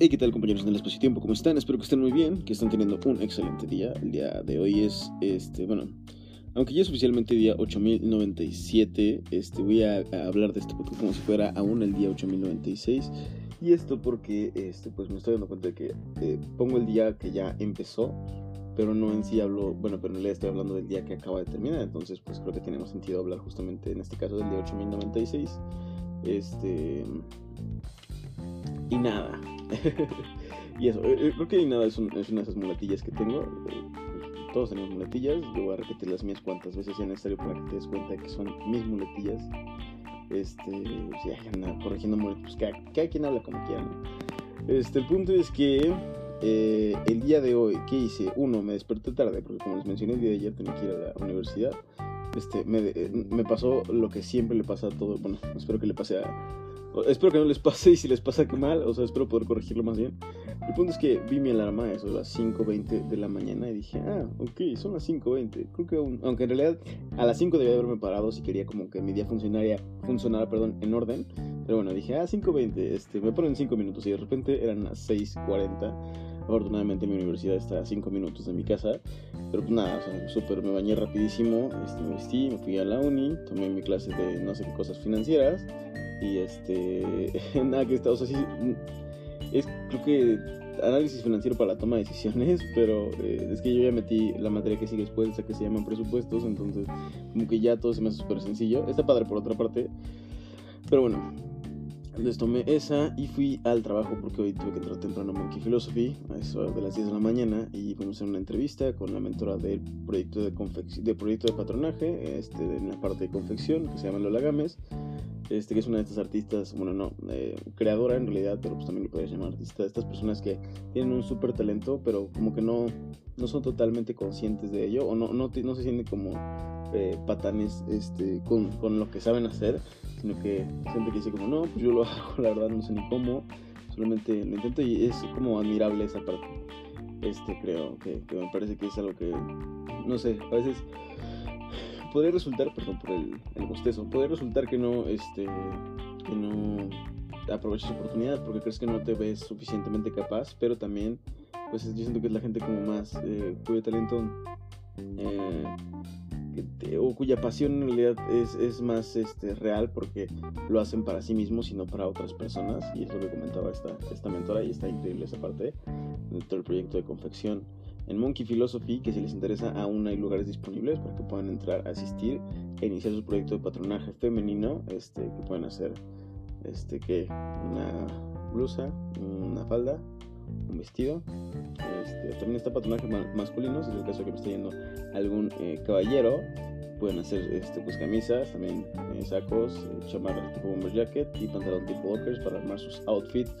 Hey, ¿qué tal compañeros del espacio tiempo? ¿Cómo están? Espero que estén muy bien, que estén teniendo un excelente día. El día de hoy es, este, bueno, aunque ya es oficialmente día 8097, este, voy a, hablar de este podcast como si fuera aún el día 8096. Y esto porque, este, pues me estoy dando cuenta de que eh, pongo el día que ya empezó, pero no en sí hablo, bueno, pero en realidad estoy hablando del día que acaba de terminar, entonces pues creo que tiene sentido hablar justamente en este caso del día 8096. Este... Y nada, y eso, eh, eh, creo que nada es, una de esas muletillas que tengo. Eh, todos tenemos muletillas. Yo voy a repetir las mías cuantas veces sea necesario para que te des cuenta que son mis muletillas. Este, si corrigiendo muletillas, pues cada, quien habla como quiera. Este, el punto es que el día de hoy, ¿qué hice? Uno, me desperté tarde, porque como les mencioné, el día de ayer tenía que ir a la universidad. Este, me, me pasó lo que siempre le pasa a todo. Bueno, espero que le pase a Espero que no les pase y si les pasa que mal, o sea, espero poder corregirlo más bien. El punto es que vi mi alarma, eso, a las 5.20 de la mañana y dije, ah, ok, son las 5.20. Creo que aún, aunque en realidad a las 5 debía haberme parado si quería como que mi día funcionaría, funcionara, perdón, en orden. Pero bueno, dije, ah, 5.20, este, me ponen 5 minutos y de repente eran las 6.40. Afortunadamente mi universidad está a 5 minutos de mi casa. Pero pues nada, o me bañé rapidísimo, este, me vestí, me fui a la uni, tomé mi clase de no sé qué cosas financieras. Y este, nada que está, o sea, es creo que análisis financiero para la toma de decisiones, pero eh, es que yo ya metí la materia que sigue después, que se llaman presupuestos, entonces como que ya todo se me hace súper sencillo. Está padre por otra parte, pero bueno, les tomé esa y fui al trabajo porque hoy tuve que entrar temprano a Monkey Philosophy, a eso de las 10 de la mañana, y fuimos a una entrevista con la mentora del proyecto de, de proyecto de patronaje, este, en la parte de confección, que se llama Lola Gámez este, que es una de estas artistas, bueno, no, eh, creadora en realidad, pero pues también lo podrías llamar artista, estas personas que tienen un súper talento, pero como que no, no son totalmente conscientes de ello, o no, no, no se sienten como eh, patanes este, con, con, lo que saben hacer, sino que siempre que dice como, no, pues yo lo hago, la verdad no sé ni cómo, solamente lo intento y es como admirable esa parte. Este, creo que, que me parece que es algo que, no sé, a veces podría resultar, perdón por el, el bostezo, podría resultar que no, este, que no aproveches oportunidad porque crees que no te ves suficientemente capaz, pero también, pues yo siento que es la gente como más, eh, cuyo talento, eh, o cuya pasión en realidad es, es, más este, real porque lo hacen para sí mismos y no para otras personas, y es lo que comentaba esta, esta mentora, y está increíble esa parte dentro del proyecto de confección. En Monkey Philosophy, que si les interesa aún hay lugares disponibles para que puedan entrar asistir e iniciar su proyecto de patronaje femenino, este, que pueden hacer este, que una blusa, una falda, un vestido. Este, también está patronaje masculino, si es el caso que me esté yendo algún eh, caballero. Pueden hacer este, pues, camisas, también eh, sacos, eh, chamarras tipo bomber jacket y pantalón tipo walkers para armar sus outfits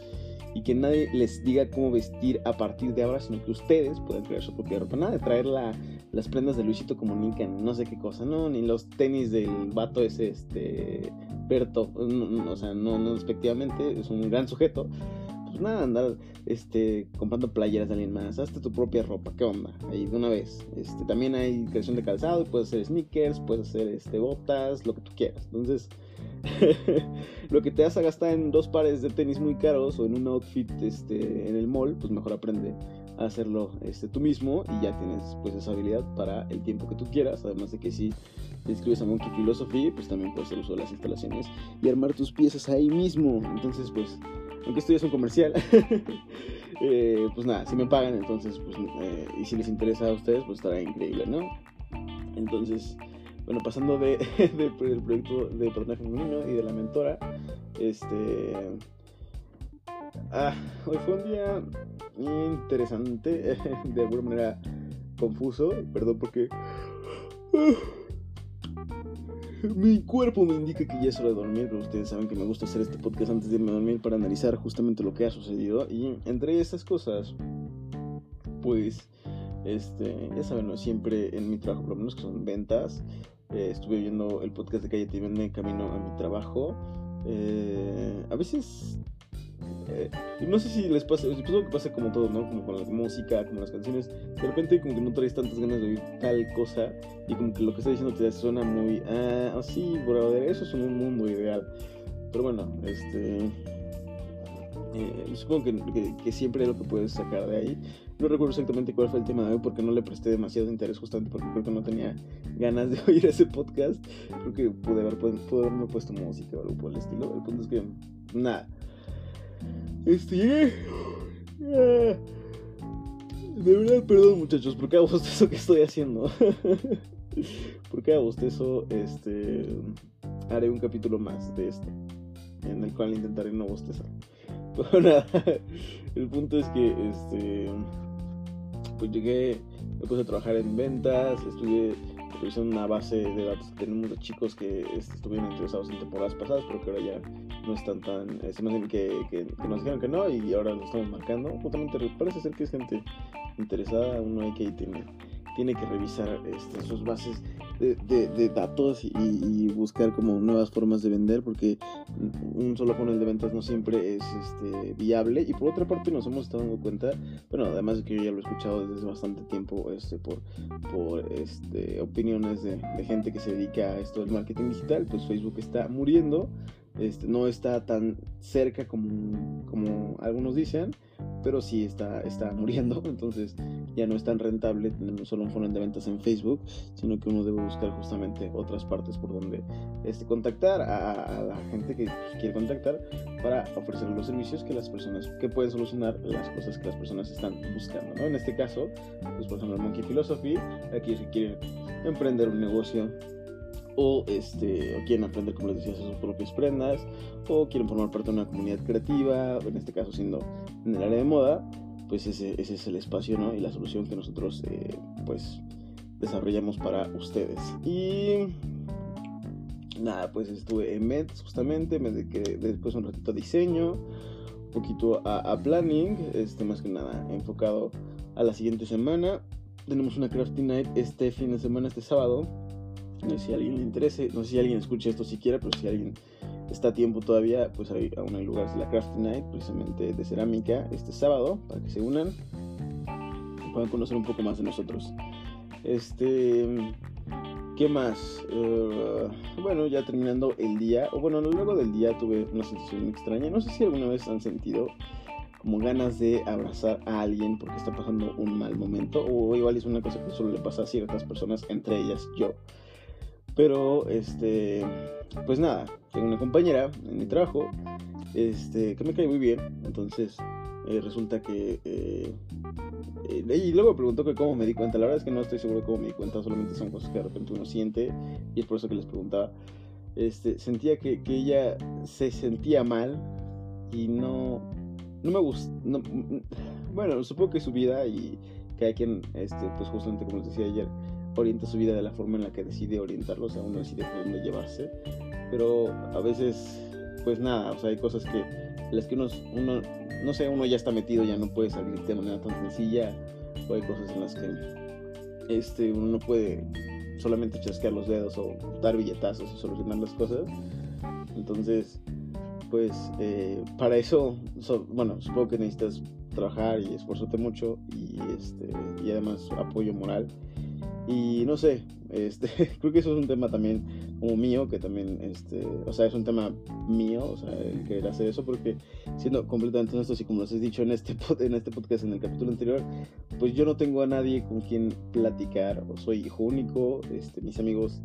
y que nadie les diga cómo vestir a partir de ahora, sino que ustedes puedan crear su propia ropa. Nada de traer las prendas de Luisito Comunica, no sé qué cosa, no, ni los tenis del vato ese, este, Berto, o sea, no, no despectivamente, es un gran sujeto. Pues nada, andar este, comprando playeras de alguien más, hazte tu propia ropa, ¿qué onda? Ahí de una vez. Este, también hay creación de calzado, puedes hacer sneakers, puedes hacer este, botas, lo que tú quieras. Entonces, lo que te hace gastar en dos pares de tenis muy caros o en un outfit este, en el mall, pues mejor aprende a hacerlo este, tú mismo y ya tienes pues esa habilidad para el tiempo que tú quieras. Además de que si te inscribes a Monkey Philosophy, pues también puedes hacer uso de las instalaciones y armar tus piezas ahí mismo. Entonces, pues, aunque esto ya es un comercial, eh, pues nada, si me pagan, entonces, pues, eh, y si les interesa a ustedes, pues estará increíble, ¿no? Entonces, bueno, pasando de, del proyecto de personaje femenino y de la mentora, este. Ah, hoy fue un día interesante, de alguna manera confuso, perdón porque. Mi cuerpo me indica que ya es hora de dormir, pero ustedes saben que me gusta hacer este podcast antes de irme a dormir para analizar justamente lo que ha sucedido. Y entre estas cosas, pues, este, ya saben, ¿no? siempre en mi trabajo, por lo menos que son ventas, eh, estuve viendo el podcast de Calle TV camino a mi trabajo. Eh, a veces eh, no sé si les pasa, supongo que pasa como todo, ¿no? Como con la música, como las canciones. De repente como que no traes tantas ganas de oír tal cosa y como que lo que está diciendo te suena muy, ah, así, brother, eso es un mundo ideal. Pero bueno, este... Eh, supongo que, que, siempre es lo que puedes sacar de ahí. No recuerdo exactamente cuál fue el tema de hoy porque no le presté demasiado interés justamente porque creo que no tenía ganas de oír ese podcast. Creo que pude, haber, pude haberme puesto música o algo por el estilo. El punto es que, nada. Este, ah, de verdad, perdón muchachos, porque hago eso que estoy haciendo. porque hago eso, este, haré un capítulo más de esto, en el cual intentaré no bostezar. Pero nada, el punto es que, este, pues llegué, me puse a trabajar en ventas, estudié revisando una base de datos que tenemos de chicos que este, estuvieron interesados en temporadas pasadas, pero que ahora ya no están tan, este, más que, que, nos dijeron que no y ahora lo estamos marcando. Justamente parece ser que es gente interesada, uno hay que tiene, tiene que revisar este, sus bases de, datos y, buscar como nuevas formas de vender porque un solo funnel de ventas no siempre es este, viable y por otra parte nos hemos estado dando cuenta bueno además de que yo ya lo he escuchado desde bastante tiempo este por por este opiniones de, de gente que se dedica a esto del marketing digital pues Facebook está muriendo este, no está tan cerca como, como algunos dicen, pero sí está, está muriendo, entonces ya no es tan rentable tener solo un funnel de ventas en Facebook, sino que uno debe buscar justamente otras partes por donde este, contactar a, la gente que pues, quiere contactar para ofrecer los servicios que las personas, que pueden solucionar las cosas que las personas están buscando, ¿no? En este caso, pues por ejemplo, Monkey Philosophy, aquellos que quieren emprender un negocio o, este, o quieren aprender, como les decía, sus propias prendas, o quieren formar parte de una comunidad creativa, en este caso siendo en el área de moda, pues ese, ese es el espacio ¿no? y la solución que nosotros eh, pues desarrollamos para ustedes. Y nada, pues estuve en MEDS justamente, me dediqué después un ratito a diseño, un poquito a, a, planning, este, más que nada enfocado a la siguiente semana. Tenemos una crafting night este fin de semana, este sábado, no sé si a alguien le interese, no sé si alguien escucha esto siquiera, pero si alguien está a tiempo todavía, pues hay, aún hay lugares de la Crafty Night, precisamente de cerámica, este sábado, para que se unan y puedan conocer un poco más de nosotros. Este, ¿qué más? Uh, bueno, ya terminando el día, o bueno, luego del día tuve una sensación extraña. No sé si alguna vez han sentido como ganas de abrazar a alguien porque está pasando un mal momento, o igual es una cosa que solo le pasa a ciertas personas, entre ellas yo. Pero, este, pues nada, tengo una compañera en mi trabajo, este, que me cae muy bien. Entonces, eh, resulta que... Eh, eh, y luego me preguntó que cómo me di cuenta. La verdad es que no estoy seguro de cómo me di cuenta, solamente son cosas que de repente uno siente. Y es por eso que les preguntaba. Este, sentía que, que ella se sentía mal y no, no me gusta. No, bueno, supongo que su vida y cada quien, este, pues justamente como les decía ayer, orienta su vida de la forma en la que decide orientarlo, o sea, uno decide por dónde llevarse, pero a veces, pues nada, o sea, hay cosas que, las que uno, uno, no sé, uno ya está metido, ya no puede salir de manera tan sencilla, o hay cosas en las que este, uno no puede solamente chasquear los dedos o dar billetazos y solucionar las cosas, entonces, pues eh, para eso, bueno, supongo que necesitas trabajar y esforzarte mucho y, este, y además apoyo moral y no sé, este, creo que eso es un tema también como mío, que también, este, o sea, es un tema mío, o sea, el querer hacer eso, porque siendo completamente honesto, así como les he dicho en este, en este podcast, en el capítulo anterior, pues yo no tengo a nadie con quien platicar, o soy hijo único, este, mis amigos,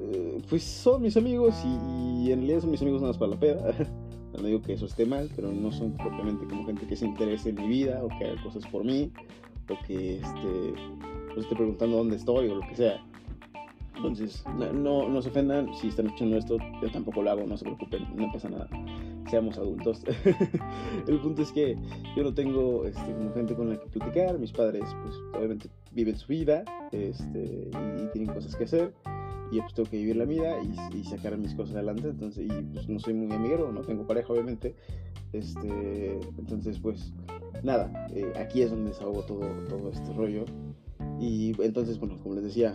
eh, pues son mis amigos y, en realidad son mis amigos nada más para la peda. no digo que eso esté mal, pero no son propiamente como gente que se interese en mi vida o que haga cosas por mí o que este pues esté preguntando dónde estoy o lo que sea. Entonces, no, no, se ofendan si están escuchando esto, yo tampoco lo hago, no se preocupen, no pasa nada. Seamos adultos. el punto es que yo no tengo este, gente con la que platicar, mis padres pues obviamente viven su vida este, y, tienen cosas que hacer y pues tengo que vivir la vida y, sacar mis cosas adelante, entonces, y pues no soy muy amiguero, no tengo pareja obviamente, este, entonces pues nada, eh, aquí es donde desahogo todo, todo este rollo y entonces, bueno, como les decía,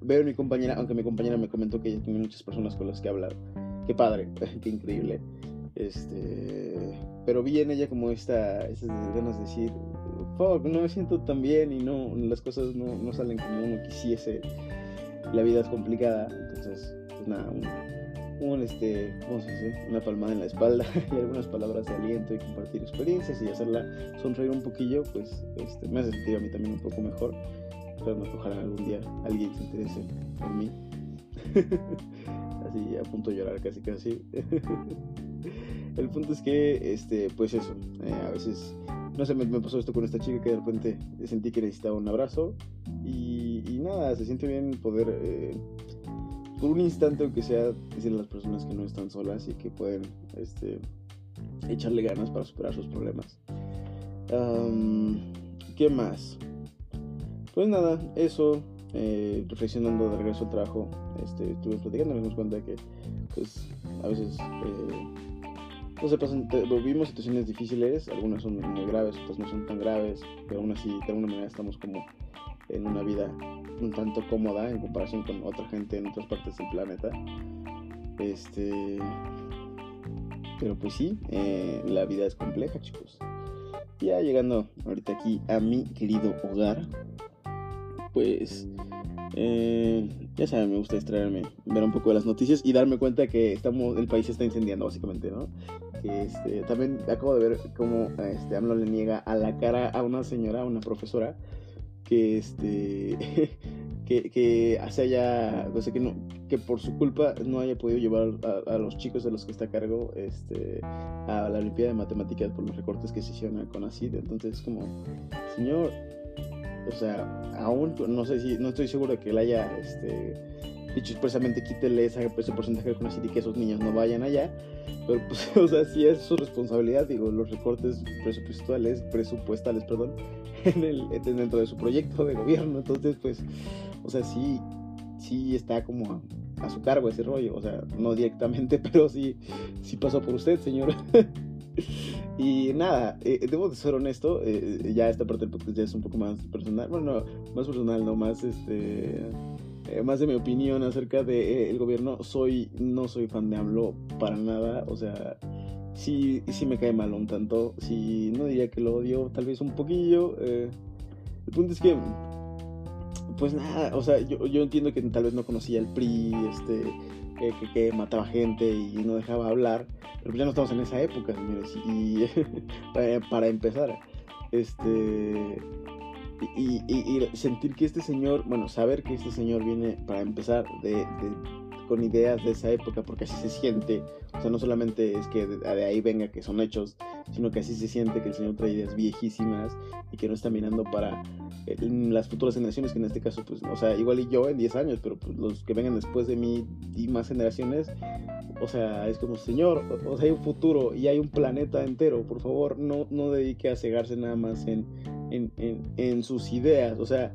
veo a mi compañera, aunque mi compañera me comentó que ella tiene muchas personas con las que hablar. Qué padre, qué increíble. Este, pero vi en ella como esta, esas ganas de decir, fuck, no me siento tan bien y no, las cosas no, no salen como uno quisiese. La vida es complicada, entonces, pues nada, este, ¿cómo se dice? Una palmada en la espalda y algunas palabras de aliento y compartir experiencias y hacerla sonreír un poquillo, pues este, me hace sentir a mí también un poco mejor. Espero que ojalá algún día alguien se interese en mí. Así a punto de llorar casi casi. El punto es que, este, pues eso, eh, a veces, no sé, me, pasó esto con esta chica que de repente sentí que necesitaba un abrazo y, nada, se siente bien poder, eh, por un instante aunque sea, decirle a las personas que no están solas y que pueden, este, echarle ganas para superar sus problemas. ¿Qué más? Pues nada, eso, eh, reflexionando de regreso al trabajo, este, estuve platicando, nos dimos cuenta que, pues, a veces no sé, pasan, vivimos situaciones difíciles, algunas son muy graves, otras no son tan graves, pero aún así de alguna manera estamos como en una vida un tanto cómoda en comparación con otra gente en otras partes del planeta. Este, pero pues sí, eh, la vida es compleja, chicos. Ya llegando ahorita aquí a mi querido hogar, pues eh, ya saben, me gusta distraerme, ver un poco de las noticias y darme cuenta que estamos, el país está incendiando, básicamente, ¿no? Este, también acabo de ver cómo este, AMLO le niega a la cara a una señora, a una profesora, que este. que, que hace ya, o sea, que, no, que por su culpa no haya podido llevar a, los chicos de los que está a cargo este, a la Olimpiada de Matemáticas por los recortes que se hicieron con ACID. Entonces, como, señor, o sea, aún no sé si, no estoy seguro de que él haya este, dicho expresamente quítele ese, porcentaje con y que esos niños no vayan allá. Pero pues, o sea, sí es su responsabilidad, digo, los recortes presupuestales, presupuestales, perdón, en el, dentro de su proyecto de gobierno. Entonces, pues, o sea, sí, sí está como a, su cargo ese rollo. O sea, no directamente, pero sí, sí pasó por usted, señor. Y nada, eh, debo de ser honesto, eh, ya esta parte del podcast ya es un poco más personal, bueno, más personal, no más este eh, más de mi opinión acerca del el gobierno. Soy no soy fan de AMLO para nada, o sea, sí sí me cae mal un tanto, sí no diría que lo odio, tal vez un poquillo. el punto es que pues nada, o sea, yo, yo entiendo que tal vez no conocía el PRI, este que, mataba gente y no dejaba hablar, pero pues ya no estamos en esa época, señores. Y para, empezar, este. Y, sentir que este señor, bueno, saber que este señor viene para empezar de con ideas de esa época, porque así se siente. O sea, no solamente es que de, ahí venga que son hechos, sino que así se siente que el Señor trae ideas viejísimas y que no está mirando para eh, las futuras generaciones, que en este caso, pues, o sea, igual y yo en 10 años, pero pues, los que vengan después de mí y más generaciones, o sea, es como, Señor, o, sea, hay un futuro y hay un planeta entero, por favor, no, no dedique a cegarse nada más en, en, en, en sus ideas, o sea,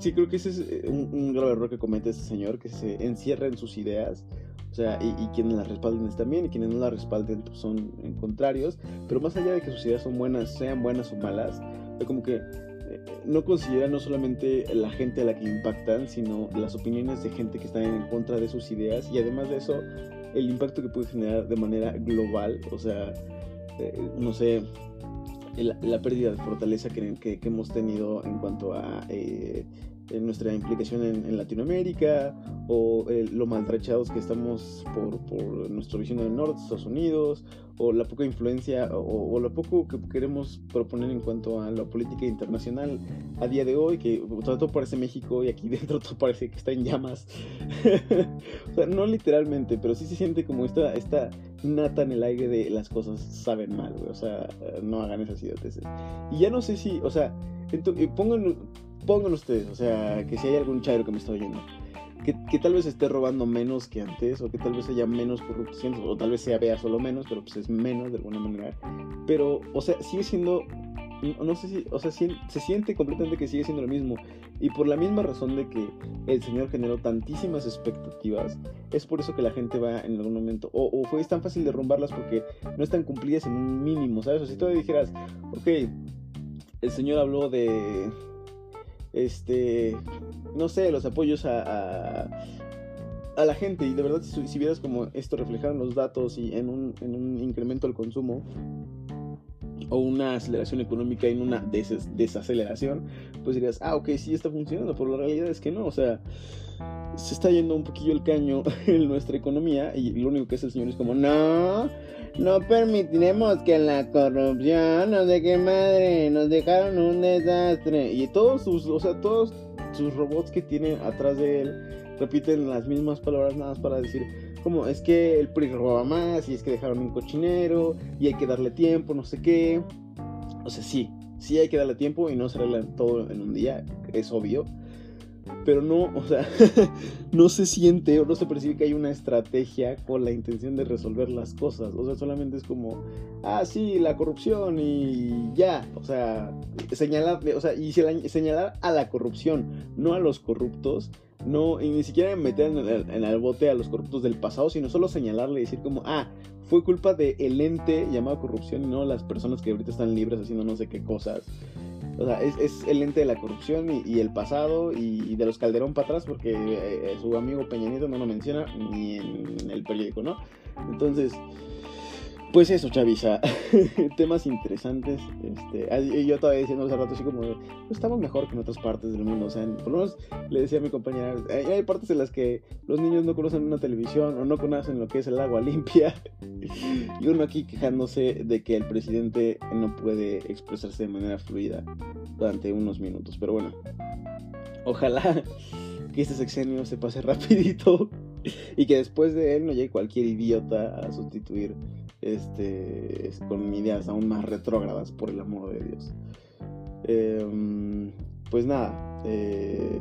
Sí, creo que ese es eh, un, grave error que comete este señor, que se encierra en sus ideas. O sea, y, quienes las respalden también, y quienes no las respalden pues, son contrarios. Pero más allá de que sus ideas son buenas, sean buenas o malas, como que eh, no considera no solamente la gente a la que impactan, sino las opiniones de gente que están en contra de sus ideas. Y además de eso, el impacto que puede generar de manera global. O sea, eh, no sé, la, pérdida de fortaleza que, que, hemos tenido en cuanto a eh, nuestra implicación en, Latinoamérica o eh, lo maltratados que estamos por, por nuestro vecino del norte, Estados Unidos, o la poca influencia o, lo poco que queremos proponer en cuanto a la política internacional a día de hoy, que todo parece México y aquí dentro todo parece que está en llamas. o sea, no literalmente, pero sí se siente como esta, esta nata en el aire de las cosas saben mal, O sea, no hagan esas ideas. Y ya no sé si, o sea, pongan, pongan ustedes, o sea, que si hay algún chairo que me está oyendo que, tal vez esté robando menos que antes, o que tal vez haya menos corrupción, o tal vez sea vea solo menos, pero pues es menos de alguna manera. Pero, o sea, sigue siendo, no sé si, o sea, se siente completamente que sigue siendo lo mismo. Y por la misma razón de que el Señor generó tantísimas expectativas, es por eso que la gente va en algún momento, o, o fue tan fácil derrumbarlas porque no están cumplidas en un mínimo, ¿sabes? O si tú dijeras, ok, el Señor habló de este, no sé, los apoyos a, a, la gente. Y de verdad, si, vieras como esto reflejado en los datos y en un, en un incremento del consumo, o una aceleración económica en una desaceleración, pues dirías, ah, ok, sí está funcionando, pero la realidad es que no, o sea, se está yendo un poquillo el caño en nuestra economía y lo único que hace el señor es como, no, no permitiremos que la corrupción, no sé qué madre, nos dejaron un desastre. Y todos sus, o sea, todos sus robots que tienen atrás de él repiten las mismas palabras nada más para decir, como es que el PRI roba más y es que dejaron un cochinero y hay que darle tiempo, no sé qué. O sea, sí, sí hay que darle tiempo y no se arregla todo en un día, es obvio. Pero no, o sea, no se siente o no se percibe que hay una estrategia con la intención de resolver las cosas. O sea, solamente es como, ah, sí, la corrupción y ya. O sea, señalar, o sea, y señalar a la corrupción, no a los corruptos no, y ni siquiera meter en el, bote a los corruptos del pasado, sino solo señalarle y decir como, ah, fue culpa del el ente llamado corrupción y no las personas que ahorita están libres haciendo no sé qué cosas. O sea, es, el ente de la corrupción y, el pasado y, de los Calderón para atrás porque eh, su amigo Peña Nieto no lo menciona ni en el periódico, ¿no? Entonces, pues eso, Chavisa. Temas interesantes. Este, yo todavía diciendo hace rato así como, pues estamos mejor que en otras partes del mundo. O sea, por lo menos le decía a mi compañera, hay, partes en las que los niños no conocen una televisión o no conocen lo que es el agua limpia. y uno aquí quejándose de que el presidente no puede expresarse de manera fluida durante unos minutos. Pero bueno, ojalá que este sexenio se pase rapidito y que después de él no llegue cualquier idiota a sustituir este, con ideas aún más retrógradas, por el amor de Dios. Em, pues nada, eh,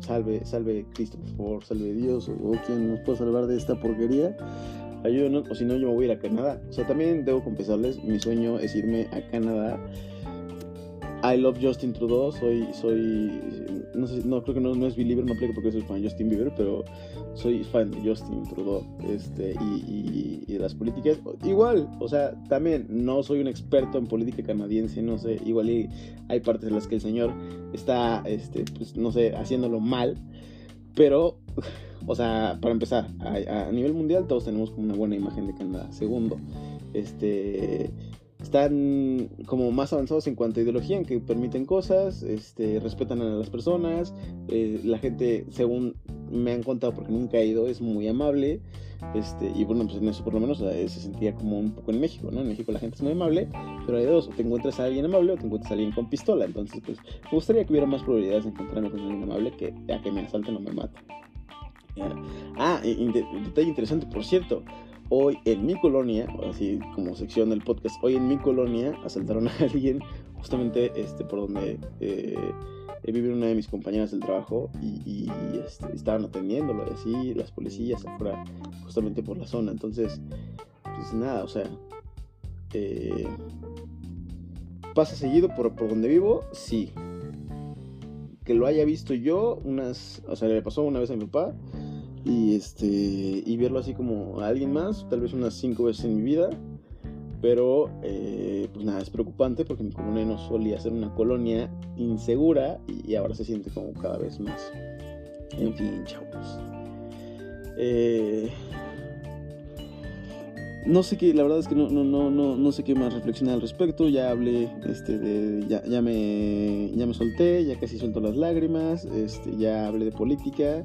salve, salve Cristo, por favor, salve Dios, o, quien nos pueda salvar de esta porquería. Ayúdenos, o si no, yo me voy a ir a Canadá. O sea, también debo confesarles, mi sueño es irme a Canadá I love Justin Trudeau, soy, soy, no sé, no creo que no, no es believer, no aplica porque soy fan de Justin Bieber, pero soy fan de Justin Trudeau, este, y, de las políticas, igual, o sea, también no soy un experto en política canadiense, no sé, igual hay partes en las que el señor está, este, pues, no sé, haciéndolo mal, pero, o sea, para empezar, a, a nivel mundial todos tenemos como una buena imagen de Canadá, segundo, este están como más avanzados en cuanto a ideología, en que permiten cosas, este, respetan a las personas, eh, la gente, según me han contado, porque nunca he ido, es muy amable, este, y bueno, pues en eso por lo menos se sentía como un poco en México, ¿no? En México la gente es muy amable, pero hay dos, o te encuentras a alguien amable o te encuentras a alguien con pistola, entonces pues me gustaría que hubiera más probabilidades de encontrarme con alguien amable que a que me asalten o me maten. Ah, detalle interesante, por cierto, hoy en mi colonia, así como sección del podcast, hoy en mi colonia asaltaron a alguien justamente este, por donde eh, vive una de mis compañeras del trabajo y, este, estaban atendiéndolo y así las policías afuera justamente por la zona. Entonces, pues nada, o sea, eh, pasa seguido por, por donde vivo, sí. Que lo haya visto yo, unas, o sea, le pasó una vez a mi papá y este y verlo así como a alguien más, tal vez unas cinco veces en mi vida. Pero, eh, pues nada, es preocupante porque mi colonia no solía ser una colonia insegura y ahora se siente como cada vez más. En fin, chavos. Eh, no sé qué, la verdad es que no, no, no, no, no sé qué más reflexionar al respecto. Ya hablé, este, de, ya, ya, me, ya me solté, ya casi suelto las lágrimas, este, ya hablé de política,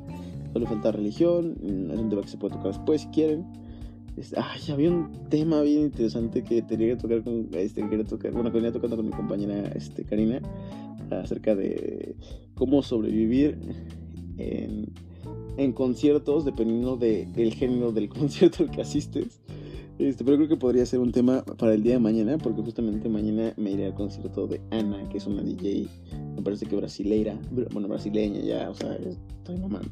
le falta religión, mm, es un tema que se puede tocar después si quieren. ay, había un tema bien interesante que tenía que tocar con, este, que quería tocar, bueno, que venía tocando con mi compañera este, Karina, acerca de cómo sobrevivir en, conciertos dependiendo del el género del concierto al que asistes. Este, pero creo que podría ser un tema para el día de mañana, porque justamente mañana me iré al concierto de Ana, que es una DJ, me parece que brasileira, bueno, brasileña ya, o sea, estoy mamando.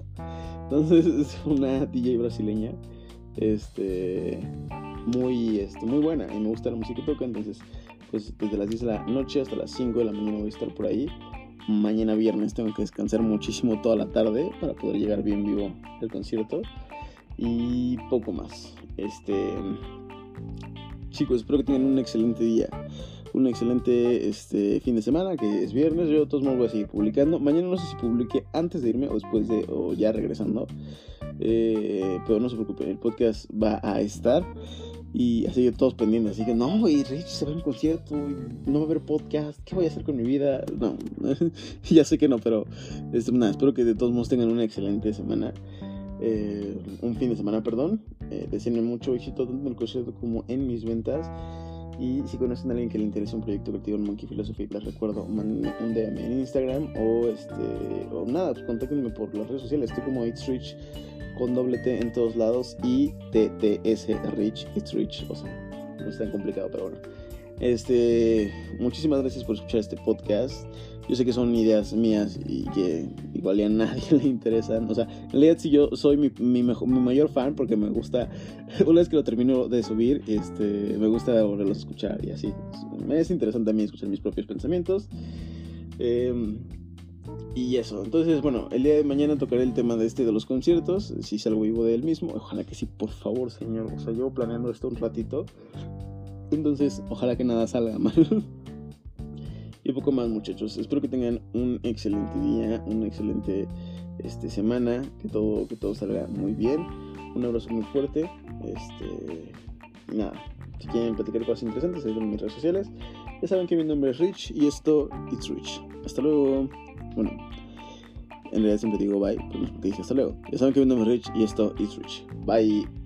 Entonces es una DJ brasileña, este, muy, este, muy buena y me gusta la música que toca, entonces, pues desde las 10 de la noche hasta las 5 de la mañana voy a estar por ahí. Mañana viernes tengo que descansar muchísimo toda la tarde para poder llegar bien vivo al concierto y poco más. Este, chicos, espero que tengan un excelente día, un excelente este, fin de semana, que es viernes. Yo de todos modos voy a seguir publicando. Mañana no sé si publique antes de irme o después de, o ya regresando. Eh, pero no se preocupen, el podcast va a estar. Y así todos pendientes, así que no, y Rich se va a un concierto, y no va a haber podcast, ¿qué voy a hacer con mi vida? No, ya sé que no, pero este, nada, espero que de todos modos tengan una excelente semana. Eh, un fin de semana, perdón. Eh, mucho éxito tanto en el concierto como en mis ventas. Y si conocen a alguien que le interesa un proyecto creativo en Monkey Philosophy, les recuerdo, manden un DM en Instagram o este o nada, pues contáctenme por las redes sociales. Estoy como It's Rich con doble T en todos lados y TTS Rich, It's Rich. O sea, no es tan complicado, pero bueno. Este, muchísimas gracias por escuchar este podcast. Yo sé que son ideas mías y que igual a nadie le interesan. O sea, en realidad sí yo soy mi, mejor, mi mayor fan porque me gusta, una vez que lo termino de subir, este, me gusta volverlo a escuchar y así. Me es interesante también escuchar mis propios pensamientos. Eh, y eso, entonces bueno, el día de mañana tocaré el tema de este de los conciertos, si salgo vivo de él mismo, ojalá que sí, por favor señor, o sea, llevo planeando esto un ratito, entonces ojalá que nada salga mal. y poco más muchachos, espero que tengan un excelente día, una excelente este, semana, que todo, que todo salga muy bien, un abrazo muy fuerte, este, nada, si quieren platicar cosas interesantes, ahí en mis redes sociales, ya saben que mi nombre es Rich y esto, It's Rich. Hasta luego. Bueno, en realidad siempre digo bye, pero no es porque dije hasta luego. Ya saben que mi nombre es Rich y esto es Rich. Bye.